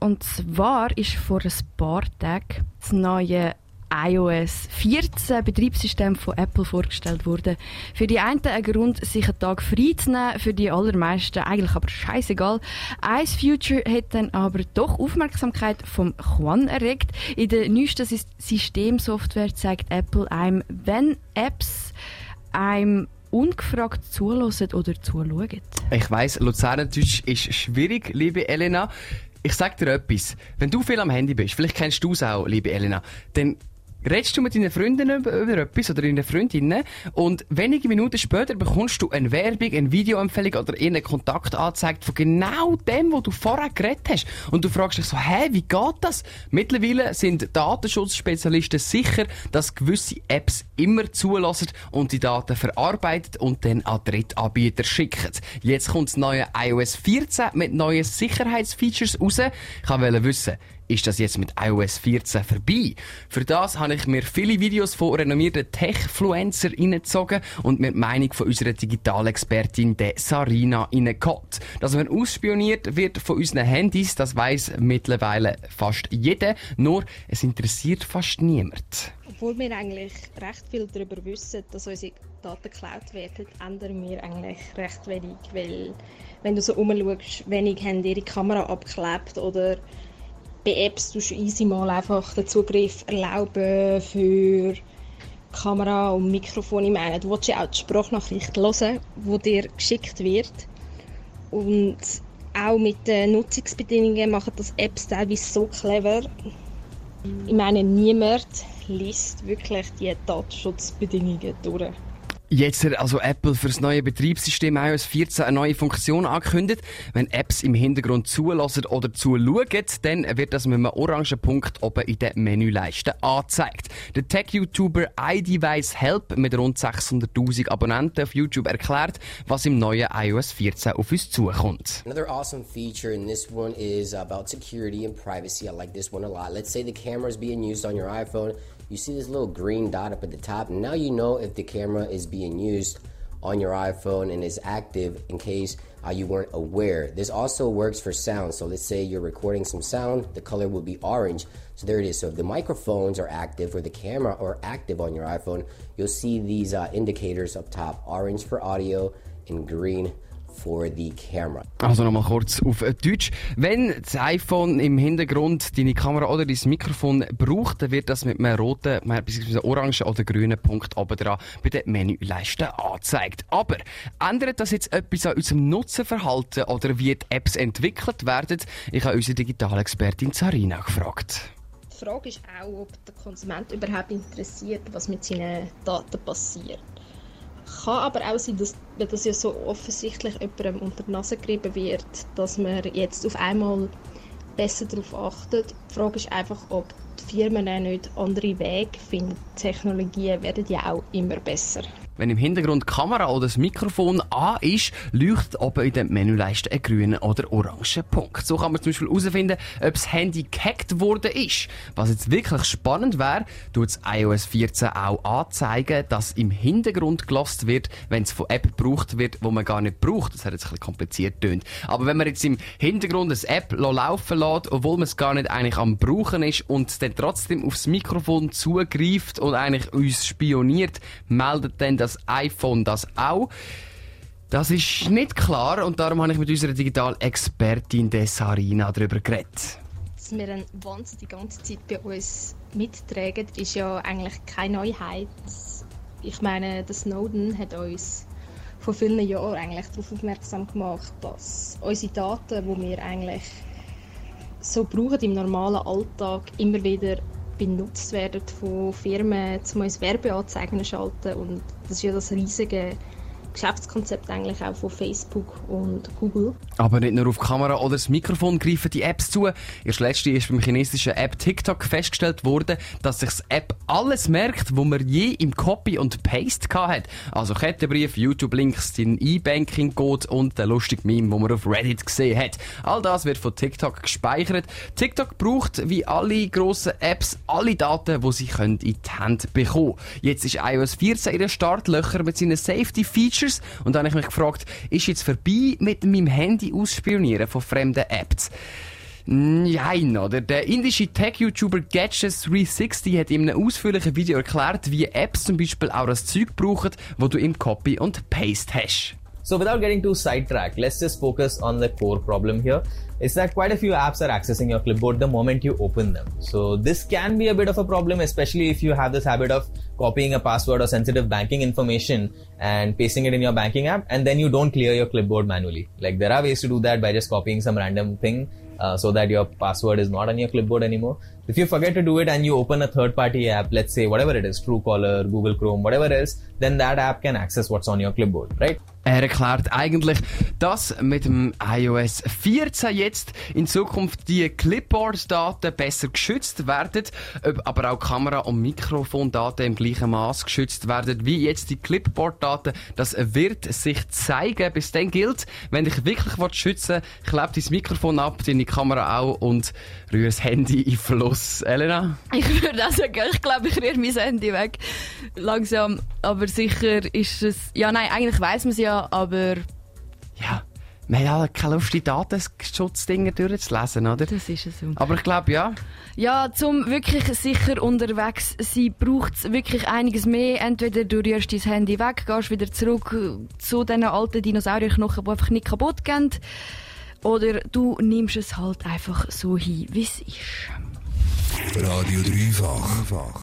Und zwar ist vor ein paar Tagen das neue iOS 14 Betriebssystem von Apple vorgestellt worden. Für die einen ein Grund, sich einen Tag frei zu nehmen, für die allermeisten eigentlich aber scheißegal. Ice Future hat dann aber doch Aufmerksamkeit vom Juan erregt. In der neuesten Systemsoftware zeigt Apple einem, wenn Apps einem ungefragt zulassen oder zuschauen. Ich weiss, Luzernendeutsch ist schwierig, liebe Elena. Ich sag dir etwas. Wenn du viel am Handy bist, vielleicht kennst du es auch, liebe Elena, dann redest du mit deinen Freunden über, über etwas oder deinen Freundinnen und wenige Minuten später bekommst du eine Werbung, eine Videoempfehlung oder einen Kontakt angezeigt von genau dem, wo du vorher geredet hast. Und du fragst dich so, hä, wie geht das? Mittlerweile sind Datenschutzspezialisten sicher, dass gewisse Apps immer zulassen und die Daten verarbeitet und dann an Drittanbieter schicken. Jetzt kommt das neue iOS 14 mit neuen Sicherheitsfeatures raus. Ich wollte wissen, ist das jetzt mit iOS 14 vorbei. Für das habe ich mir viele Videos von renommierten Tech-Fluencer reingezogen und mir die Meinung von unserer Digitalexpertin, der Sarina, reingeholt. Dass man ausspioniert wird von unseren Handys, das weiß mittlerweile fast jeder, nur es interessiert fast niemand. Obwohl wir eigentlich recht viel darüber wissen, dass unsere Daten geklaut werden, ändern wir eigentlich recht wenig, weil wenn du so umschaust, wenig haben ihre Kamera abgeklebt oder bei Apps tust du easy mal einfach den Zugriff erlauben für Kamera und Mikrofon. Ich meine, du willst ja auch die Sprachnachricht hören, die dir geschickt wird. Und auch mit den Nutzungsbedingungen machen das Apps teilweise so clever. Ich meine, niemand liest wirklich die Datenschutzbedingungen durch. Jetzt hat also Apple für das neue Betriebssystem iOS 14 eine neue Funktion angekündigt. Wenn Apps im Hintergrund zulassen oder zuschauen, dann wird das mit einem orangen Punkt oben in der Menüleiste angezeigt. Der Tech-YouTuber iDevice Help mit rund 600.000 Abonnenten auf YouTube erklärt, was im neuen iOS 14 auf uns zukommt. Another awesome feature in this one is about security and privacy. I like this one a lot. Let's say the camera is being used on your iPhone. You see this little green dot up at the top. Now you know if the camera is being used on your iPhone and is active in case uh, you weren't aware. This also works for sound. So let's say you're recording some sound, the color will be orange. So there it is. So if the microphones are active or the camera are active on your iPhone, you'll see these uh, indicators up top orange for audio and green. Also nochmal kurz auf Deutsch. Wenn das iPhone im Hintergrund deine Kamera oder dein Mikrofon braucht, dann wird das mit einem roten, bzw. orangen oder grünen Punkt oben dran bei der Menüleiste angezeigt. Aber ändert das jetzt etwas an unserem Nutzerverhalten oder wie die Apps entwickelt werden? Ich habe unsere Digitalexpertin Sarina gefragt. Die Frage ist auch, ob der Konsument überhaupt interessiert, was mit seinen Daten passiert. Kann aber auch sein, dass, wenn das ja so offensichtlich jemandem unter die Nase gerieben wird, dass man jetzt auf einmal besser darauf achtet. Die Frage ist einfach, ob die Firmen auch nicht andere Wege finden. Technologien werden ja auch immer besser. Wenn im Hintergrund die Kamera oder das Mikrofon an ist, leuchtet oben in der Menüleiste ein grüner oder oranger Punkt. So kann man zum Beispiel herausfinden, ob das Handy gehackt worden ist. Was jetzt wirklich spannend wäre, tut das iOS 14 auch anzeigen, dass im Hintergrund gelost wird, wenn es von App gebraucht wird, wo man gar nicht braucht. Das hat jetzt ein bisschen kompliziert tönt. Aber wenn man jetzt im Hintergrund eine App laufen lässt, obwohl man es gar nicht eigentlich am brauchen ist und dann trotzdem aufs Mikrofon zugreift und eigentlich uns spioniert, meldet dann das das iPhone das auch? Das ist nicht klar und darum habe ich mit unserer Digital-Expertin Sarina darüber geredet. Dass wir einen Wahnsinn die ganze Zeit bei uns mittragen, ist ja eigentlich keine Neuheit. Ich meine, der Snowden hat uns vor vielen Jahren eigentlich darauf aufmerksam gemacht, dass unsere Daten, die wir eigentlich so brauchen im normalen Alltag, immer wieder benutzt werden von Firmen, um uns Werbeanzeigen zu schalten. Und das ist ja das riesige Geschäftskonzept eigentlich auch von Facebook und Google. Aber nicht nur auf die Kamera oder das Mikrofon greifen die Apps zu. Erst letzte ist beim chinesischen App TikTok festgestellt worden, dass sich das App alles merkt, wo man je im Copy und Paste hat. Also Kettenbrief, YouTube-Links, den E-Banking-Code und der lustige Meme, wo man auf Reddit gesehen hat. All das wird von TikTok gespeichert. TikTok braucht, wie alle grossen Apps, alle Daten, die sie können in die Hand bekommen. Jetzt ist iOS 14 in den Startlöchern mit seinen Safety-Features Features. Und dann habe ich mich gefragt, ist jetzt vorbei mit meinem Handy ausspionieren von fremden Apps? Nein, oder? Der indische Tech-YouTuber Gadgets360 hat in einem ausführlichen Video erklärt, wie Apps zum Beispiel auch das Zeug brauchen, wo du im Copy und Paste hast. So without getting too sidetracked, let's just focus on the core problem here. Is that quite a few apps are accessing your clipboard the moment you open them. So this can be a bit of a problem, especially if you have this habit of copying a password or sensitive banking information and pasting it in your banking app and then you don't clear your clipboard manually. Like there are ways to do that by just copying some random thing uh, so that your password is not on your clipboard anymore. If you forget to do it and you open a third party app, let's say whatever it is, Truecaller, Google Chrome, whatever else, then that app can access what's on your clipboard, right? Er erklärt eigentlich, dass mit dem iOS 14 jetzt in Zukunft die Clipboard-Daten besser geschützt werden, aber auch Kamera- und Mikrofondaten im gleichen Maß geschützt werden wie jetzt die Clipboard-Daten. Das wird sich zeigen. Bis dann gilt, wenn dich wirklich schützen willst, klebt dein Mikrofon ab, deine Kamera auch und rühr das Handy in Fluss. Elena? Ich würde auch sagen, ich glaube, ich rühre mein Handy weg. Langsam. Aber sicher ist es, ja nein, eigentlich weiß man es ja, aber... Ja, wir haben ja keine Lust, die Datenschutzdinger durchzulesen, oder? Das ist es so. Aber ich glaube, ja. Ja, zum wirklich sicher unterwegs sein, braucht es wirklich einiges mehr. Entweder du rührst dein Handy weg, gehst wieder zurück zu diesen alten Dinosaurierknochen, die einfach nicht kaputt gehen. Oder du nimmst es halt einfach so hin, wie es ist. Radio Dreifach.